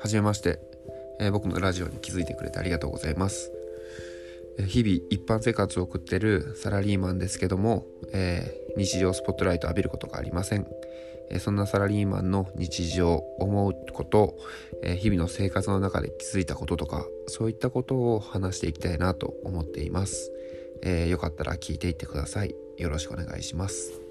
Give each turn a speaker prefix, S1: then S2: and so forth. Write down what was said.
S1: はじめまして、えー、僕のラジオに気づいてくれてありがとうございます。え、日々一般生活を送ってるサラリーマンですけども、えー、日常スポットライト浴びることがありません。えそんなサラリーマンの日常、思うこと、え日々の生活の中で気づいたこととか、そういったことを話していきたいなと思っています。えよかったら聞いていってください。よろしくお願いします。